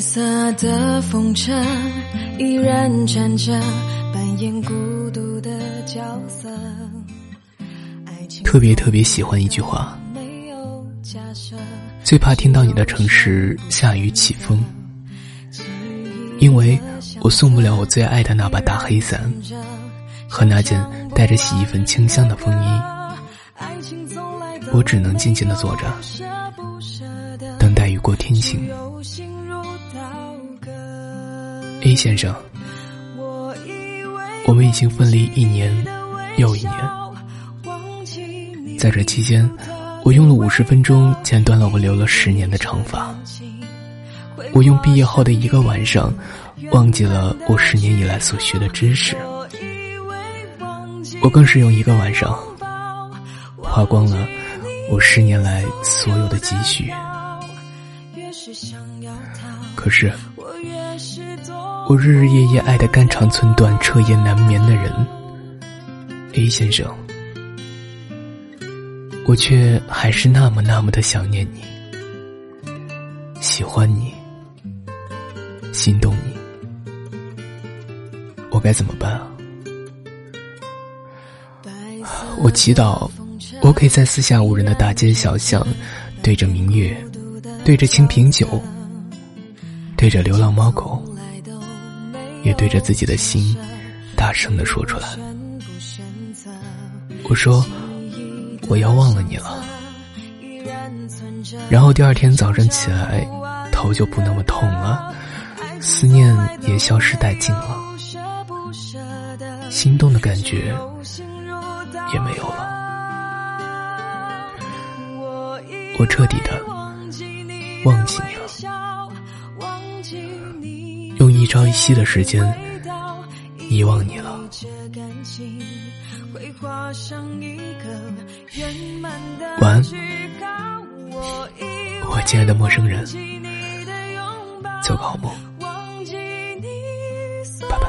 色的风车依然站着，扮演孤独的角色。特别特别喜欢一句话，最怕听到你的城市下雨起风，因为我送不了我最爱的那把大黑伞和那件带着洗衣粉清香的风衣，我只能静静的坐着，等待雨过天晴。A 先生，我们已经分离一年又一年，在这期间，我用了五十分钟剪断了我留了十年的长发。我用毕业后的一个晚上，忘记了我十年以来所学的知识。我更是用一个晚上，花光了我十年来所有的积蓄。可是。我日日夜夜爱的肝肠寸断、彻夜难眠的人，A 先生，我却还是那么那么的想念你，喜欢你，心动你，我该怎么办啊？我祈祷，我可以在四下无人的大街小巷，对着明月，对着清瓶酒，对着流浪猫狗。也对着自己的心，大声的说出来。我说，我要忘了你了。然后第二天早上起来，头就不那么痛了，思念也消失殆尽了，心动的感觉也没有了。我彻底的忘记你了。一朝一夕的时间遗忘你了。晚安，我亲爱的陌生人，做个好梦，拜拜。